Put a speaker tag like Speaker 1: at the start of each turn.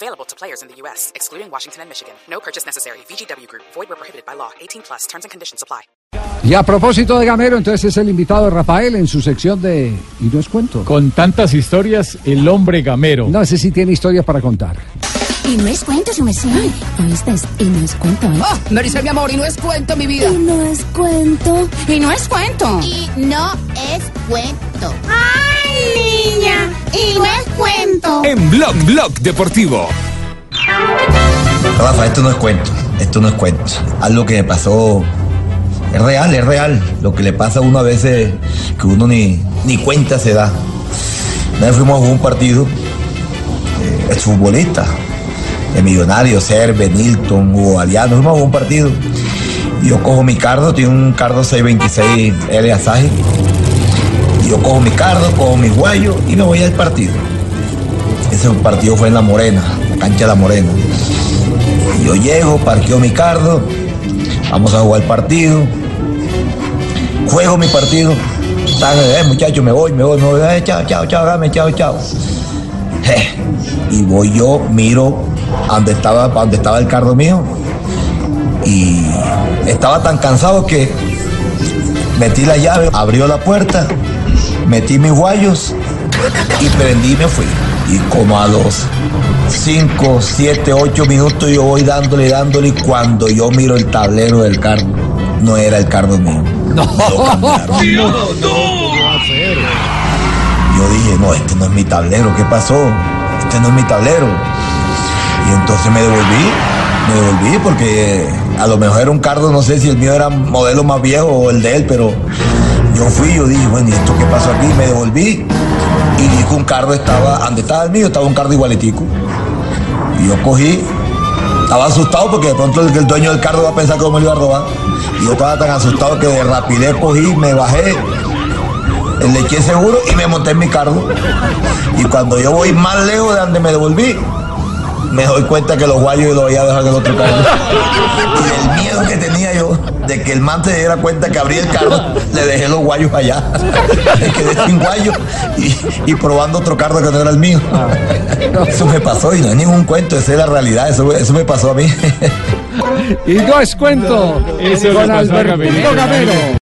Speaker 1: Available to players in the U.S., excluding Washington and Michigan. No purchase necessary. VGW Group. Void where prohibited by law. 18 plus. Terms and conditions apply.
Speaker 2: Y a propósito de Gamero, entonces es el invitado Rafael en su sección de Y no es cuento.
Speaker 3: Con tantas historias, el hombre gamero.
Speaker 2: No, ese sí tiene historias para contar.
Speaker 4: Y no es cuento, su. ¿Oíste? Y no es cuento, ¿eh?
Speaker 5: Oh, me dice mi amor, y no es cuento, mi vida.
Speaker 4: Y no es cuento.
Speaker 5: Y no es cuento.
Speaker 6: Y no es cuento. ¡Ay, niña!
Speaker 7: En Blog Blog Deportivo.
Speaker 8: Rafa, esto no es cuento. Esto no es cuento. Algo que me pasó. Es real, es real. Lo que le pasa a uno a veces que uno ni, ni cuenta se da. Una vez fuimos a un partido. Eh, es futbolista. De Millonario, Serve, Nilton, Hugo Aliano. Fuimos a un partido. Yo cojo mi cardo, tiene un cardo 626 L Asaji. Y yo cojo mi cardo, cojo mi guayo y me voy al partido. Ese partido fue en La Morena, la cancha de La Morena. Yo llego, parqueo mi cardo, vamos a jugar el partido. Juego mi partido. Eh, muchachos, me voy, me voy, me voy. Eh, chao, chao, chao, dame, chao, chao. Eh, y voy yo, miro donde estaba, a donde estaba el cardo mío. Y estaba tan cansado que metí la llave, abrió la puerta, metí mis guayos y prendí y me fui. Y como a los 5, 7, 8 minutos yo voy dándole, dándole y cuando yo miro el tablero del carro, no era el carro mío. No, Yo dije, no, este no es mi tablero, ¿qué pasó? Este no es mi tablero. Y entonces me devolví, me devolví porque a lo mejor era un cardo, no sé si el mío era modelo más viejo o el de él, pero yo fui, yo dije, bueno, ¿y esto qué pasó aquí? Me devolví y vi un carro estaba, donde estaba el mío, estaba un carro igualitico. Y yo cogí, estaba asustado porque de pronto el, dueño del carro va a pensar que me lo iba a robar. Y yo estaba tan asustado que de rapidez cogí, me bajé, le eché seguro y me monté en mi carro. Y cuando yo voy más lejos de donde me devolví, me doy cuenta que los guayos los había dejado en el otro carro. Y el miedo que tenía yo que el man se diera cuenta que abrí el carro, le dejé los guayos allá. Me quedé sin guayos y, y, probando otro carro que no era el mío. Eso me pasó y no es ningún cuento, esa es la realidad, eso, eso me pasó a mí.
Speaker 2: Y no es cuento.
Speaker 3: Eso
Speaker 2: con Alberto. Gamero.